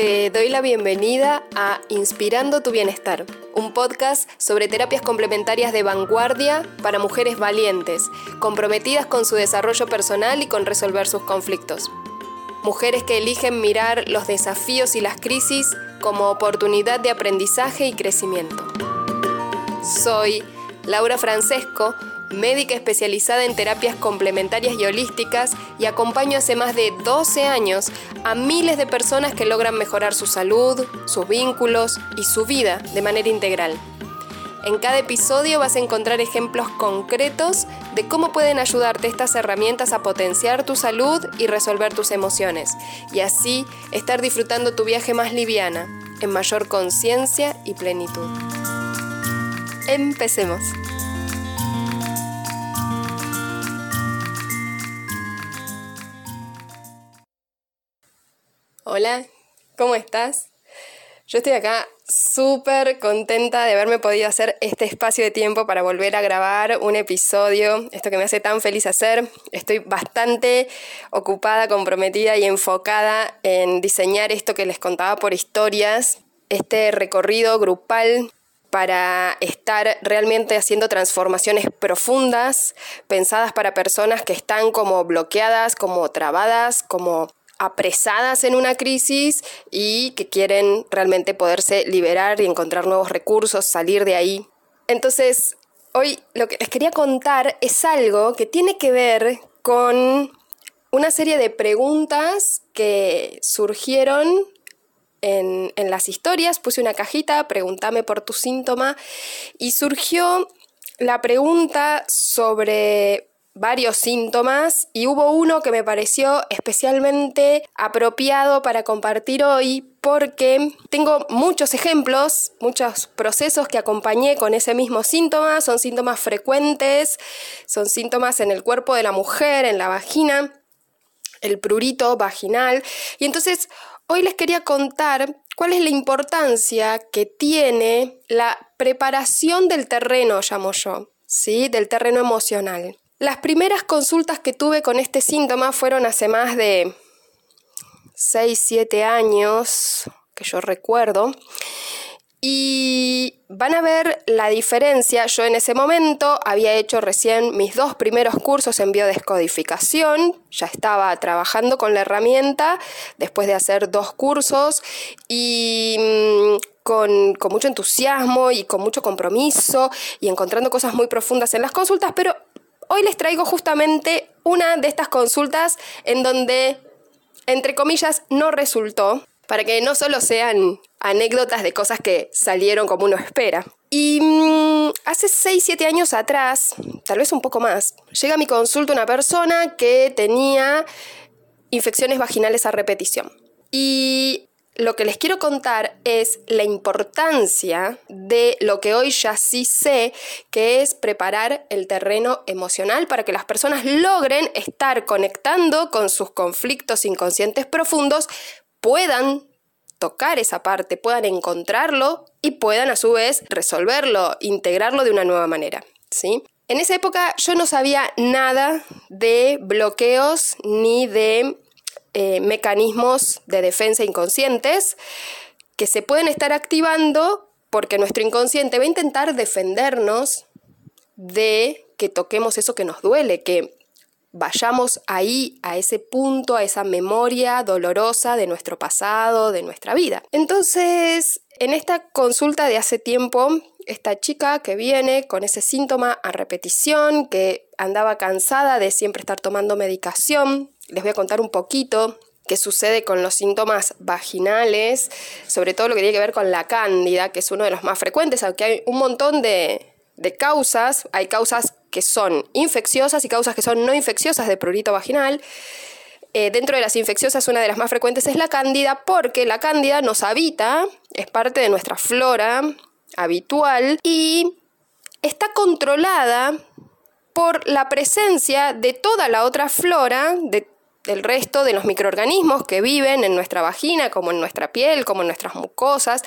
Te doy la bienvenida a Inspirando tu Bienestar, un podcast sobre terapias complementarias de vanguardia para mujeres valientes, comprometidas con su desarrollo personal y con resolver sus conflictos. Mujeres que eligen mirar los desafíos y las crisis como oportunidad de aprendizaje y crecimiento. Soy Laura Francesco, médica especializada en terapias complementarias y holísticas y acompaño hace más de 12 años a miles de personas que logran mejorar su salud, sus vínculos y su vida de manera integral. En cada episodio vas a encontrar ejemplos concretos de cómo pueden ayudarte estas herramientas a potenciar tu salud y resolver tus emociones, y así estar disfrutando tu viaje más liviana, en mayor conciencia y plenitud. Empecemos. Hola, ¿cómo estás? Yo estoy acá súper contenta de haberme podido hacer este espacio de tiempo para volver a grabar un episodio, esto que me hace tan feliz hacer. Estoy bastante ocupada, comprometida y enfocada en diseñar esto que les contaba por historias, este recorrido grupal para estar realmente haciendo transformaciones profundas, pensadas para personas que están como bloqueadas, como trabadas, como apresadas en una crisis y que quieren realmente poderse liberar y encontrar nuevos recursos, salir de ahí. Entonces, hoy lo que les quería contar es algo que tiene que ver con una serie de preguntas que surgieron en, en las historias. Puse una cajita, pregúntame por tu síntoma y surgió la pregunta sobre varios síntomas y hubo uno que me pareció especialmente apropiado para compartir hoy porque tengo muchos ejemplos, muchos procesos que acompañé con ese mismo síntoma, son síntomas frecuentes, son síntomas en el cuerpo de la mujer, en la vagina, el prurito vaginal y entonces hoy les quería contar cuál es la importancia que tiene la preparación del terreno, llamo yo, ¿sí? Del terreno emocional. Las primeras consultas que tuve con este síntoma fueron hace más de 6, 7 años, que yo recuerdo. Y van a ver la diferencia. Yo en ese momento había hecho recién mis dos primeros cursos en biodescodificación. Ya estaba trabajando con la herramienta después de hacer dos cursos y mm, con, con, mucho entusiasmo y con mucho compromiso y encontrando cosas muy profundas en las consultas, pero Hoy les traigo justamente una de estas consultas en donde, entre comillas, no resultó, para que no solo sean anécdotas de cosas que salieron como uno espera. Y mm, hace 6, 7 años atrás, tal vez un poco más, llega a mi consulta una persona que tenía infecciones vaginales a repetición. Y lo que les quiero contar es la importancia de lo que hoy ya sí sé, que es preparar el terreno emocional para que las personas logren estar conectando con sus conflictos inconscientes profundos, puedan tocar esa parte, puedan encontrarlo y puedan a su vez resolverlo, integrarlo de una nueva manera. ¿sí? En esa época yo no sabía nada de bloqueos ni de eh, mecanismos de defensa inconscientes que se pueden estar activando porque nuestro inconsciente va a intentar defendernos de que toquemos eso que nos duele, que vayamos ahí, a ese punto, a esa memoria dolorosa de nuestro pasado, de nuestra vida. Entonces, en esta consulta de hace tiempo, esta chica que viene con ese síntoma a repetición, que andaba cansada de siempre estar tomando medicación, les voy a contar un poquito qué sucede con los síntomas vaginales, sobre todo lo que tiene que ver con la cándida, que es uno de los más frecuentes, aunque hay un montón de, causas, hay causas que son infecciosas y causas que son no infecciosas de prurito vaginal. Eh, dentro de las infecciosas, una de las más frecuentes es la cándida, porque la cándida nos habita, es parte de nuestra flora habitual y está controlada por la presencia de toda la otra flora, de del resto de los microorganismos que viven en nuestra vagina, como en nuestra piel, como en nuestras mucosas,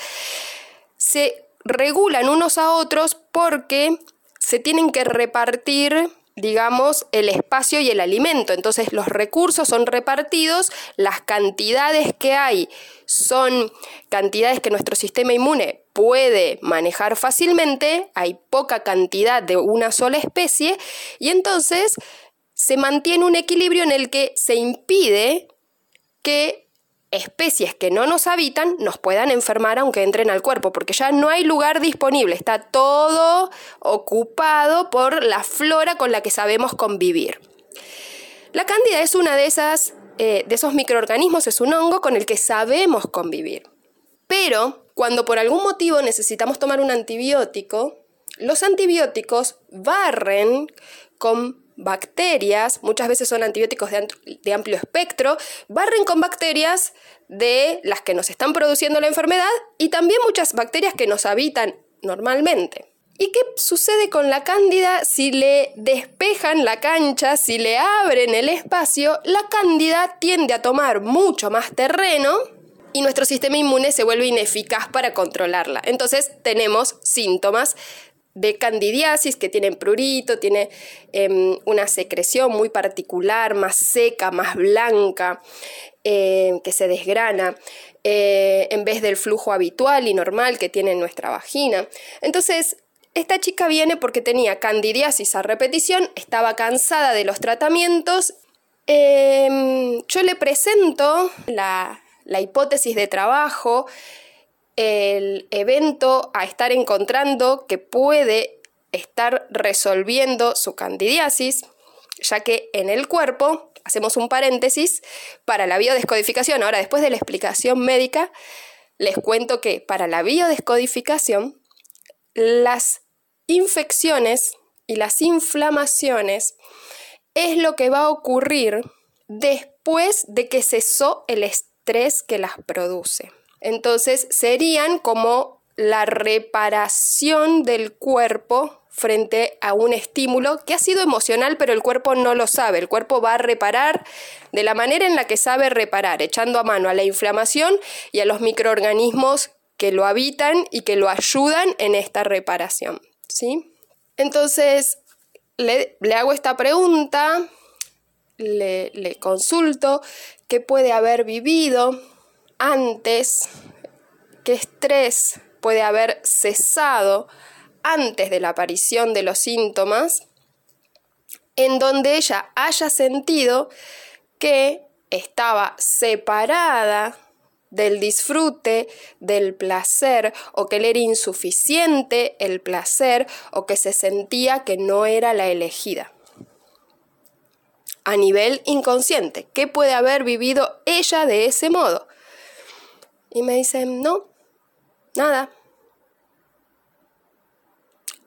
se regulan unos a otros porque se tienen que repartir digamos, el espacio y el alimento. Entonces los recursos son repartidos, las cantidades que hay son cantidades que nuestro sistema inmune puede manejar fácilmente, hay poca cantidad de una sola especie y entonces se mantiene un equilibrio en el que se impide que especies que no nos habitan nos puedan enfermar aunque entren al cuerpo, porque ya no hay lugar disponible, está todo ocupado por la flora con la que sabemos convivir. La cándida es una de esas eh, de esos microorganismos, es un hongo con el que sabemos convivir. Pero cuando por algún motivo necesitamos tomar un antibiótico, los antibióticos barren con bacterias, muchas veces son antibióticos de, amplio espectro, barren con bacterias de las que nos están produciendo la enfermedad y también muchas bacterias que nos habitan normalmente. ¿Y qué sucede con la cándida si le despejan la cancha, si le abren el espacio? La cándida tiende a tomar mucho más terreno y nuestro sistema inmune se vuelve ineficaz para controlarla. Entonces tenemos síntomas de candidiasis que tienen prurito, tiene em, una secreción muy particular, más seca, más blanca, em, que se desgrana, eh, en vez del flujo habitual y normal que tiene nuestra vagina. Entonces, esta chica viene porque tenía candidiasis a repetición, estaba cansada de los tratamientos. Em, yo le presento la, la hipótesis de trabajo el evento a estar encontrando que puede estar resolviendo su candidiasis, ya que en el cuerpo, hacemos un paréntesis, para la biodescodificación, ahora después de la explicación médica, les cuento que para la biodescodificación, las infecciones y las inflamaciones es lo que va a ocurrir después de que cesó el estrés que las produce. Entonces serían como la reparación del cuerpo frente a un estímulo que ha sido emocional, pero el cuerpo no lo sabe. El cuerpo va a reparar de la manera en la que sabe reparar, echando a mano a la inflamación y a los microorganismos que lo habitan y que lo ayudan en esta reparación. ¿sí? Entonces, le, hago esta pregunta, le, le consulto qué puede haber vivido antes, qué estrés puede haber cesado antes de la aparición de los síntomas, en donde ella haya sentido que estaba separada del disfrute, del placer, o que le era insuficiente el placer, o que se sentía que no era la elegida. A nivel inconsciente, ¿qué puede haber vivido ella de ese modo? Y me dicen, no, nada.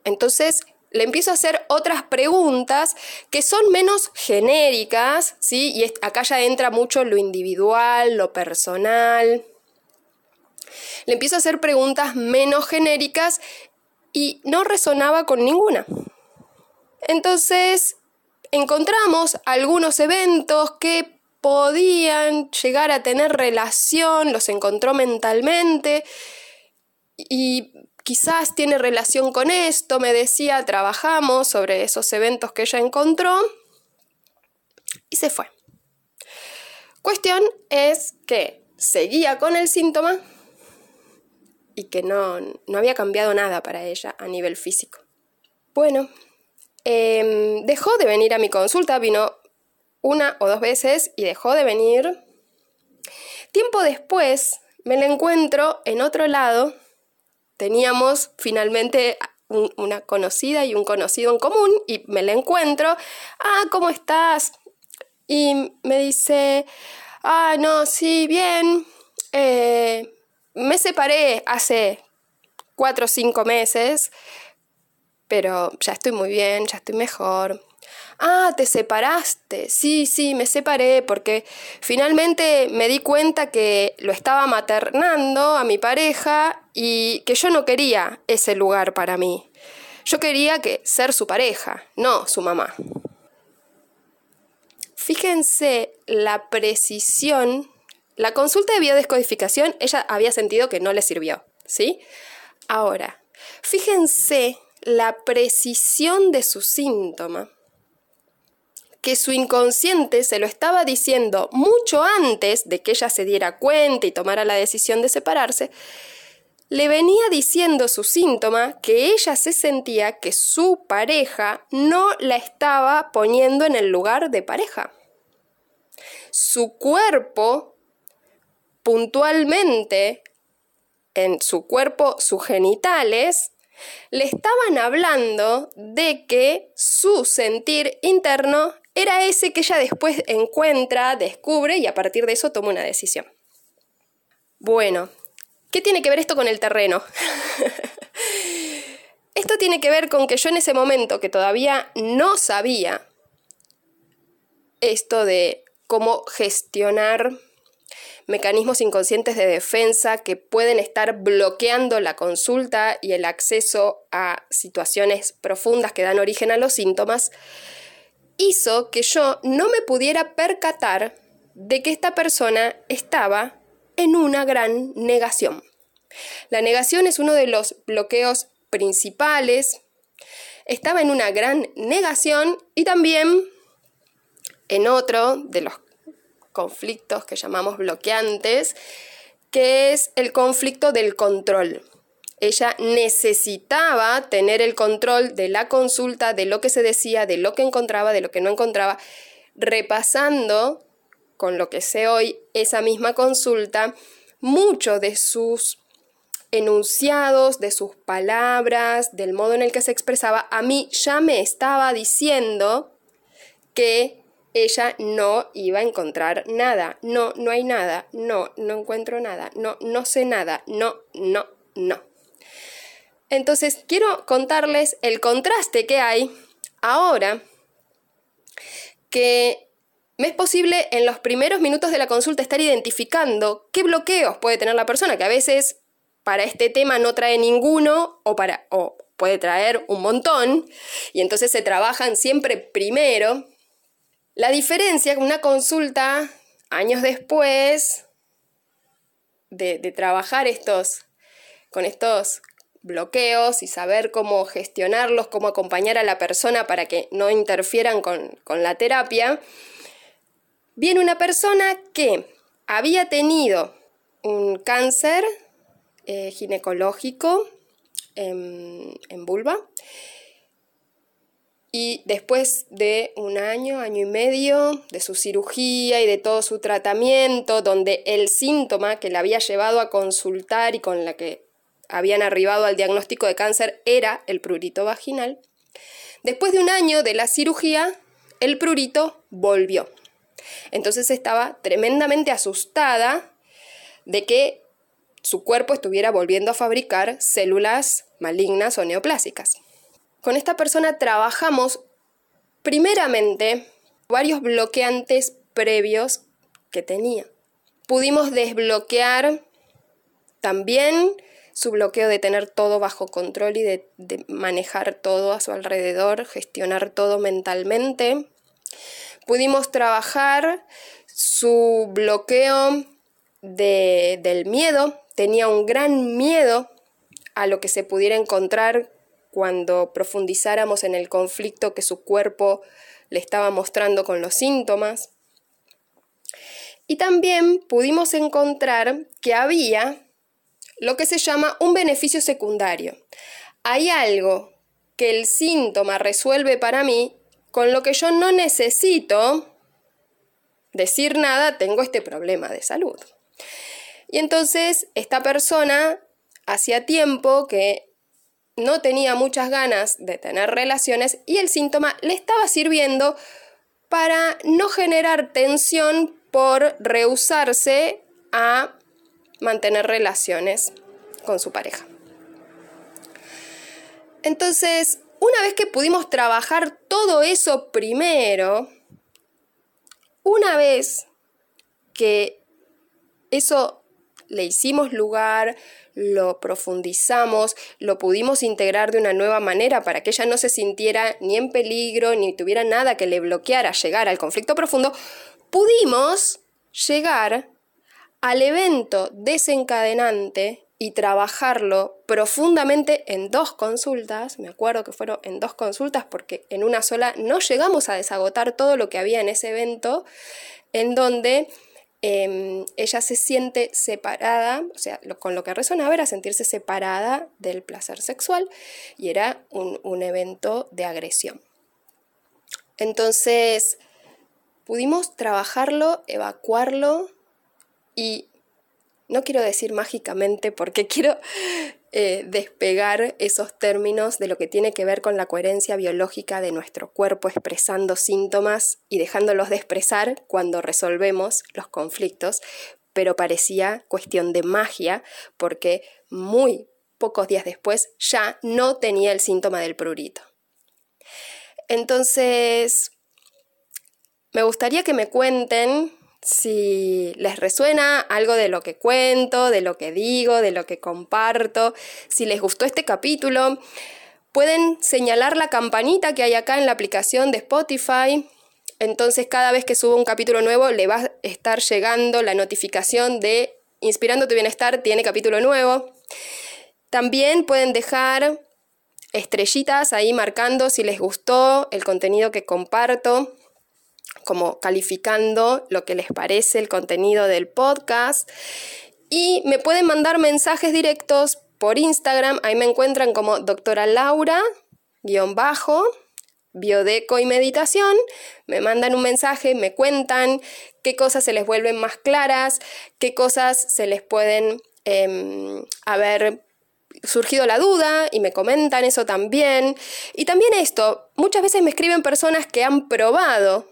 Entonces le empiezo a hacer otras preguntas que son menos genéricas, ¿sí? Y acá ya entra mucho lo individual, lo personal. Le empiezo a hacer preguntas menos genéricas y no resonaba con ninguna. Entonces encontramos algunos eventos que podían llegar a tener relación, los encontró mentalmente y quizás tiene relación con esto, me decía, trabajamos sobre esos eventos que ella encontró y se fue. Cuestión es que seguía con el síntoma y que no, había cambiado nada para ella a nivel físico. Bueno, em, dejó de venir a mi consulta, vino una o dos veces y dejó de venir. Tiempo después me la encuentro en otro lado. Teníamos finalmente una conocida y un conocido en común y me la encuentro. Ah, ¿cómo estás? Y me dice, ah, no, sí, bien. Eh, me separé hace cuatro o cinco meses, pero ya estoy muy bien, ya estoy mejor. Ah, te separaste. Sí, sí, me separé porque finalmente me di cuenta que lo estaba maternando a mi pareja y que yo no quería ese lugar para mí. Yo quería que ser su pareja, no su mamá. Fíjense la precisión. La consulta de biodescodificación ella había sentido que no le sirvió, ¿sí? Ahora, fíjense la precisión de su síntoma que su inconsciente se lo estaba diciendo mucho antes de que ella se diera cuenta y tomara la decisión de separarse, le venía diciendo su síntoma que ella se sentía que su pareja no la estaba poniendo en el lugar de pareja. Su cuerpo, puntualmente, en su cuerpo, sus genitales, le estaban hablando de que su sentir interno era ese que ella después encuentra, descubre y a partir de eso toma una decisión. Bueno, ¿qué tiene que ver esto con el terreno? esto tiene que ver con que yo en ese momento que todavía no sabía esto de cómo gestionar mecanismos inconscientes de defensa que pueden estar bloqueando la consulta y el acceso a situaciones profundas que dan origen a los síntomas, hizo que yo no me pudiera percatar de que esta persona estaba en una gran negación. La negación es uno de los bloqueos principales. Estaba en una gran negación y también en otro de los conflictos que llamamos bloqueantes, que es el conflicto del control. Ella necesitaba tener el control de la consulta, de lo que se decía, de lo que encontraba, de lo que no encontraba, repasando, con lo que sé hoy, esa misma consulta, muchos de sus enunciados, de sus palabras, del modo en el que se expresaba, a mí ya me estaba diciendo que ella no iba a encontrar nada. No, no hay nada. No, no encuentro nada. No, no sé nada. No, no, no. Entonces, quiero contarles el contraste que hay ahora que me es posible en los primeros minutos de la consulta estar identificando qué bloqueos puede tener la persona, que a veces para este tema no trae ninguno o, para, o puede traer un montón, y entonces se trabajan siempre primero. La diferencia con una consulta años después de, trabajar estos, con estos bloqueos y saber cómo gestionarlos, cómo acompañar a la persona para que no interfieran con, la terapia, viene una persona que había tenido un cáncer eh, ginecológico en, en vulva y después de un año, año y medio de su cirugía y de todo su tratamiento, donde el síntoma que la había llevado a consultar y con la que habían arribado al diagnóstico de cáncer era el prurito vaginal, después de un año de la cirugía, el prurito volvió. Entonces estaba tremendamente asustada de que su cuerpo estuviera volviendo a fabricar células malignas o neoplásicas. Con esta persona trabajamos primeramente varios bloqueantes previos que tenía. Pudimos desbloquear también su bloqueo de tener todo bajo control y de, manejar todo a su alrededor, gestionar todo mentalmente. Pudimos trabajar su bloqueo del miedo. Tenía un gran miedo a lo que se pudiera encontrar cuando profundizáramos en el conflicto que su cuerpo le estaba mostrando con los síntomas. Y también pudimos encontrar que había lo que se llama un beneficio secundario. Hay algo que el síntoma resuelve para mí con lo que yo no necesito decir nada, tengo este problema de salud. Y entonces esta persona hacía tiempo que no tenía muchas ganas de tener relaciones y el síntoma le estaba sirviendo para no generar tensión por rehusarse a mantener relaciones con su pareja. Entonces, una vez que pudimos trabajar todo eso primero, una vez que eso le hicimos lugar, lo profundizamos, lo pudimos integrar de una nueva manera para que ella no se sintiera ni en peligro, ni tuviera nada que le bloqueara llegar al conflicto profundo, pudimos llegar al evento desencadenante y trabajarlo profundamente en dos consultas, me acuerdo que fueron en dos consultas porque en una sola no llegamos a desagotar todo lo que había en ese evento, en donde em, ella se siente separada, o sea, con lo que resonaba era sentirse separada del placer sexual y era un evento de agresión. Entonces, pudimos trabajarlo, evacuarlo y no quiero decir mágicamente porque quiero eh, despegar esos términos de lo que tiene que ver con la coherencia biológica de nuestro cuerpo expresando síntomas y dejándolos de expresar cuando resolvemos los conflictos, pero parecía cuestión de magia porque muy pocos días después ya no tenía el síntoma del prurito. Entonces, me gustaría que me cuenten si les resuena algo de lo que cuento, de lo que digo, de lo que comparto, si les gustó este capítulo, pueden señalar la campanita que hay acá en la aplicación de Spotify. Entonces cada vez que subo un capítulo nuevo le va a estar llegando la notificación de Inspirando tu Bienestar tiene capítulo nuevo. También pueden dejar estrellitas ahí marcando si les gustó el contenido que comparto como calificando lo que les parece el contenido del podcast. Y me pueden mandar mensajes directos por Instagram, ahí me encuentran como doctora Laura, guion bajo, biodeco y meditación, me mandan un mensaje, me cuentan qué cosas se les vuelven más claras, qué cosas se les pueden em, haber surgido la duda y me comentan eso también. Y también esto, muchas veces me escriben personas que han probado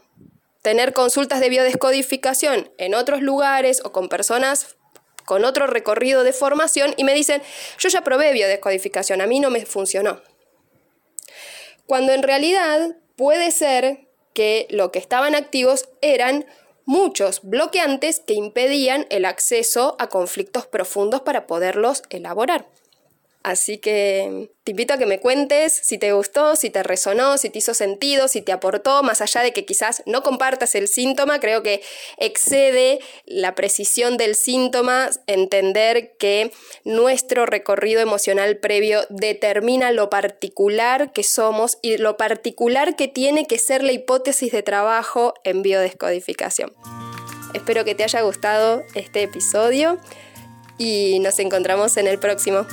tener consultas de biodescodificación en otros lugares o con personas con otro recorrido de formación y me dicen, yo ya probé biodescodificación, a mí no me funcionó. Cuando en realidad puede ser que lo que estaban activos eran muchos bloqueantes que impedían el acceso a conflictos profundos para poderlos elaborar. Así que te invito a que me cuentes si te gustó, si te resonó, si te hizo sentido, si te aportó, más allá de que quizás no compartas el síntoma, creo que excede la precisión del síntoma entender que nuestro recorrido emocional previo determina lo particular que somos y lo particular que tiene que ser la hipótesis de trabajo en biodescodificación. Espero que te haya gustado este episodio y nos encontramos en el próximo.